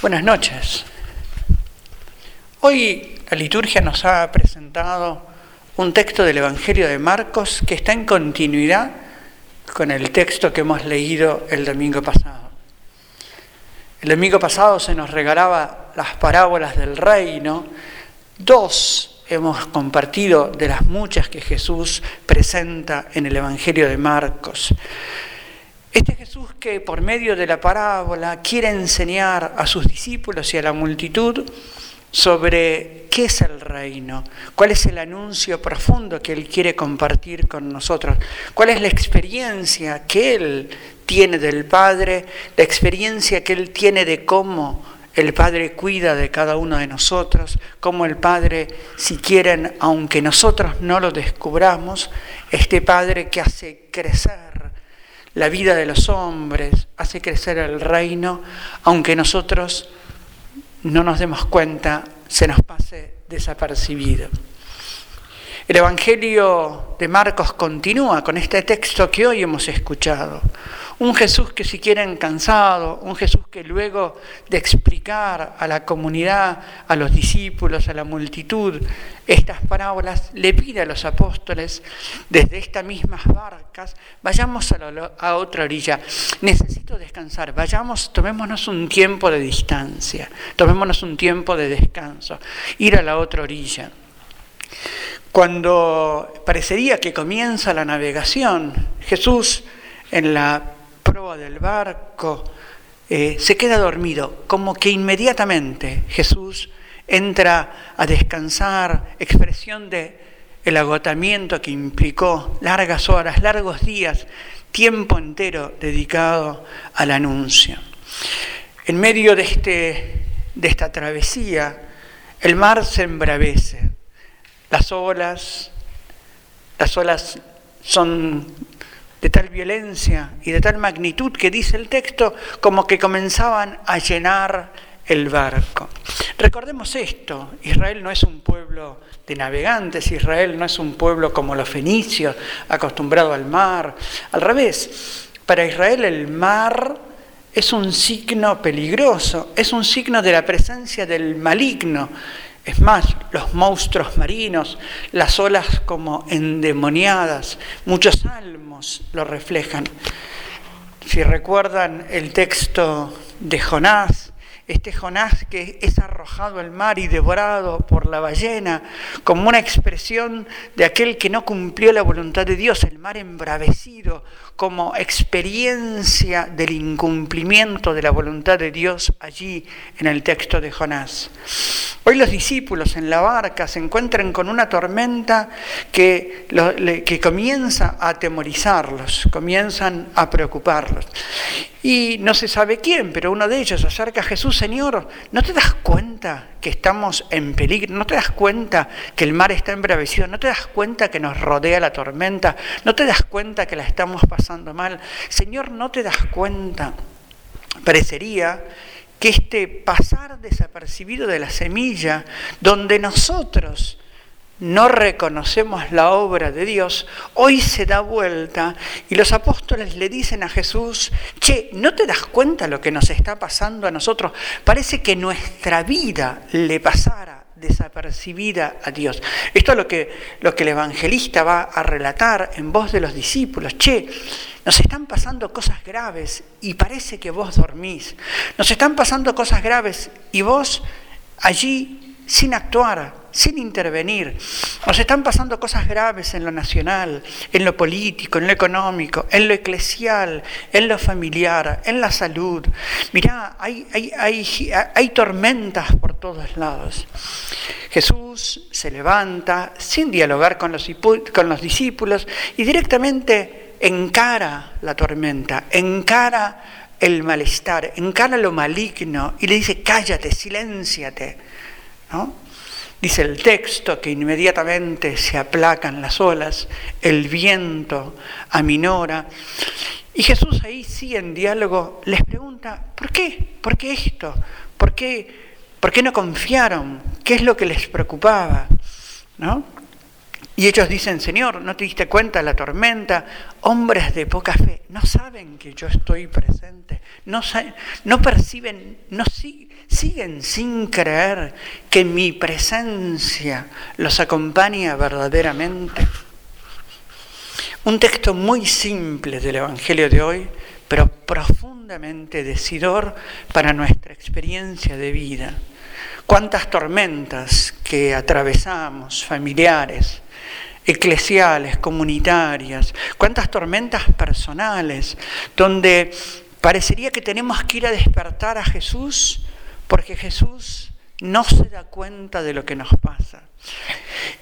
Buenas noches. Hoy la liturgia nos ha presentado un texto del Evangelio de Marcos que está en continuidad con el texto que hemos leído el domingo pasado. El domingo pasado se nos regalaba las parábolas del reino. Dos hemos compartido de las muchas que Jesús presenta en el Evangelio de Marcos. Este Jesús que por medio de la parábola quiere enseñar a sus discípulos y a la multitud sobre qué es el reino, cuál es el anuncio profundo que Él quiere compartir con nosotros, cuál es la experiencia que Él tiene del Padre, la experiencia que Él tiene de cómo el Padre cuida de cada uno de nosotros, cómo el Padre, si quieren, aunque nosotros no lo descubramos, este Padre que hace crecer la vida de los hombres, hace crecer el reino, aunque nosotros no nos demos cuenta, se nos pase desapercibido. El Evangelio de Marcos continúa con este texto que hoy hemos escuchado. Un Jesús que si quieren cansado, un Jesús que luego de explicar a la comunidad, a los discípulos, a la multitud, estas parábolas, le pide a los apóstoles, desde estas mismas barcas, vayamos a, a otra orilla. Necesito descansar, vayamos, tomémonos un tiempo de distancia, tomémonos un tiempo de descanso, ir a la otra orilla. Cuando parecería que comienza la navegación, Jesús en la del barco eh, se queda dormido, como que inmediatamente Jesús entra a descansar, expresión de el agotamiento que implicó largas horas, largos días, tiempo entero dedicado al anuncio. En medio de, este, de esta travesía, el mar se embravece. Las olas, las olas son de tal violencia y de tal magnitud que dice el texto como que comenzaban a llenar el barco. Recordemos esto, Israel no es un pueblo de navegantes, Israel no es un pueblo como los fenicios, acostumbrado al mar. Al revés, para Israel el mar es un signo peligroso, es un signo de la presencia del maligno, es más, los monstruos marinos, las olas como endemoniadas, muchos salmos lo reflejan. Si recuerdan el texto de Jonás, este Jonás que es arrojado al mar y devorado por la ballena, como una expresión de aquel que no cumplió la voluntad de Dios, el mar embravecido, como experiencia del incumplimiento de la voluntad de Dios allí en el texto de Jonás. Hoy los discípulos en la barca se encuentran con una tormenta que, que comienza a atemorizarlos, comienzan a preocuparlos. Y no se sabe quién, pero uno de ellos acerca a Jesús, Señor, ¿no te das cuenta que estamos en peligro? ¿No te das cuenta que el mar está embravecido? ¿No te das cuenta que nos rodea la tormenta? ¿No te das cuenta que la estamos pasando mal? Señor, ¿no te das cuenta? Parecería que este pasar desapercibido de la semilla, donde nosotros no reconocemos la obra de Dios, hoy se da vuelta y los apóstoles le dicen a Jesús, che, ¿no te das cuenta lo que nos está pasando a nosotros? Parece que nuestra vida le pasara desapercibida a Dios. Esto es lo que, lo que el evangelista va a relatar en voz de los discípulos. Che, nos están pasando cosas graves y parece que vos dormís. Nos están pasando cosas graves y vos allí sin actuar, sin intervenir. Nos están pasando cosas graves en lo nacional, en lo político, en lo económico, en lo eclesial, en lo familiar, en la salud. Mirá, hay, hay, tormentas por todos lados. Jesús se levanta sin dialogar con los, con los discípulos y directamente encara la tormenta, encara el malestar, encara lo maligno y le dice, cállate, silénciate. ¿No? Dice el texto que inmediatamente se aplacan las olas, el viento aminora. Y Jesús ahí sí en diálogo les pregunta, ¿por qué? ¿Por qué esto? ¿Por qué, ¿Por qué no confiaron? ¿Qué es lo que les preocupaba? ¿No? Y ellos dicen, Señor, ¿no te diste cuenta la tormenta? Hombres de poca fe, no saben que yo estoy presente, no, perciben, no siguen sin creer que mi presencia los acompaña verdaderamente. Un texto muy simple del Evangelio de hoy, pero profundamente decidor para nuestra experiencia de vida. Cuántas tormentas que atravesamos, familiares, eclesiales, comunitarias, cuántas tormentas personales, donde parecería que tenemos que ir a despertar a Jesús porque Jesús no se da cuenta de lo que nos pasa.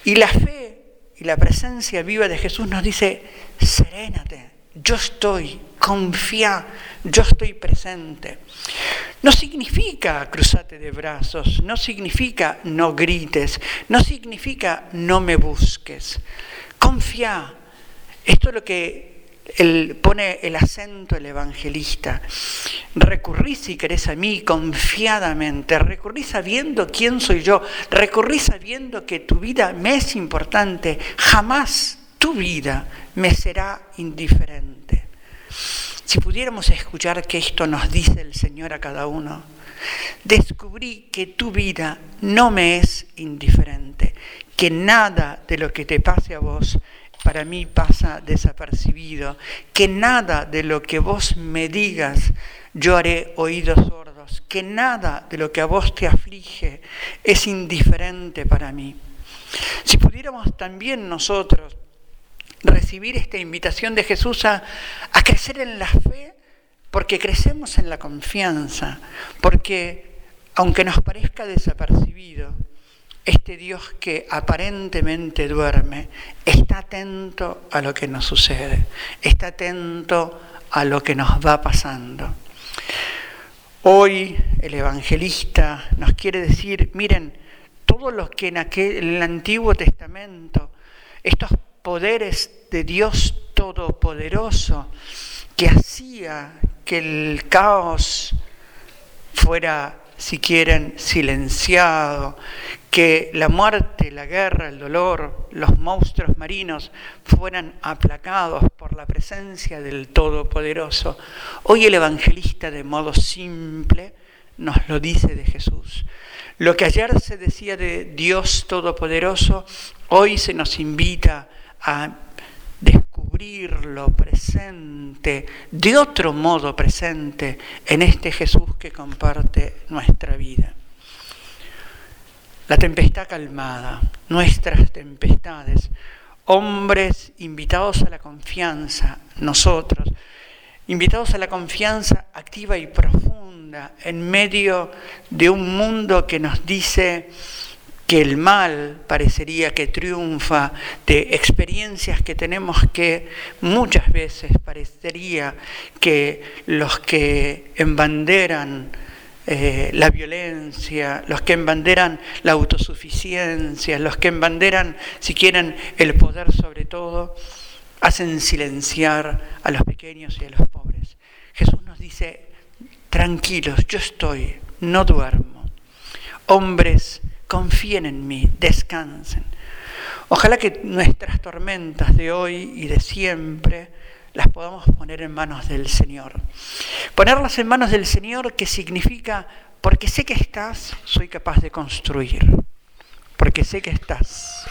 Y la fe y la presencia viva de Jesús nos dice, serénate, yo estoy, confía, yo estoy presente. No significa cruzate de brazos, no significa no grites, no significa no me busques. Confía. Esto es lo que pone el acento el evangelista. Recurrí si querés a mí confiadamente, recurrí sabiendo quién soy yo, recurrí sabiendo que tu vida me es importante, jamás tu vida me será indiferente. Si pudiéramos escuchar que esto nos dice el Señor a cada uno, descubrí que tu vida no me es indiferente, que nada de lo que te pase a vos para mí pasa desapercibido, que nada de lo que vos me digas yo haré oídos sordos, que nada de lo que a vos te aflige es indiferente para mí. Si pudiéramos también nosotros recibir esta invitación de Jesús a, crecer en la fe, porque crecemos en la confianza, porque aunque nos parezca desapercibido, este Dios que aparentemente duerme está atento a lo que nos sucede, está atento a lo que nos va pasando. Hoy el evangelista nos quiere decir, miren, todo lo que en, aquel, en el Antiguo Testamento, estos poderes de Dios Todopoderoso que hacía que el caos fuera, si quieren, silenciado, que la muerte, la guerra, el dolor, los monstruos marinos fueran aplacados por la presencia del Todopoderoso. Hoy el evangelista de modo simple nos lo dice de Jesús. Lo que ayer se decía de Dios Todopoderoso, hoy se nos invita a descubrirlo presente, de otro modo presente, en este Jesús que comparte nuestra vida. La tempestad calmada, nuestras tempestades, hombres invitados a la confianza, nosotros, invitados a la confianza activa y profunda en medio de un mundo que nos dice que el mal parecería que triunfa, de experiencias que tenemos que muchas veces parecería que los que embanderan eh, la violencia, los que embanderan la autosuficiencia, los que embanderan, si quieren, el poder sobre todo, hacen silenciar a los pequeños y a los pobres. Jesús nos dice, tranquilos, yo estoy, no duermo. Hombres, confíen en mí, descansen. Ojalá que nuestras tormentas de hoy y de siempre las podamos poner en manos del Señor. Ponerlas en manos del Señor que significa, porque sé que estás, soy capaz de construir. Porque sé que estás,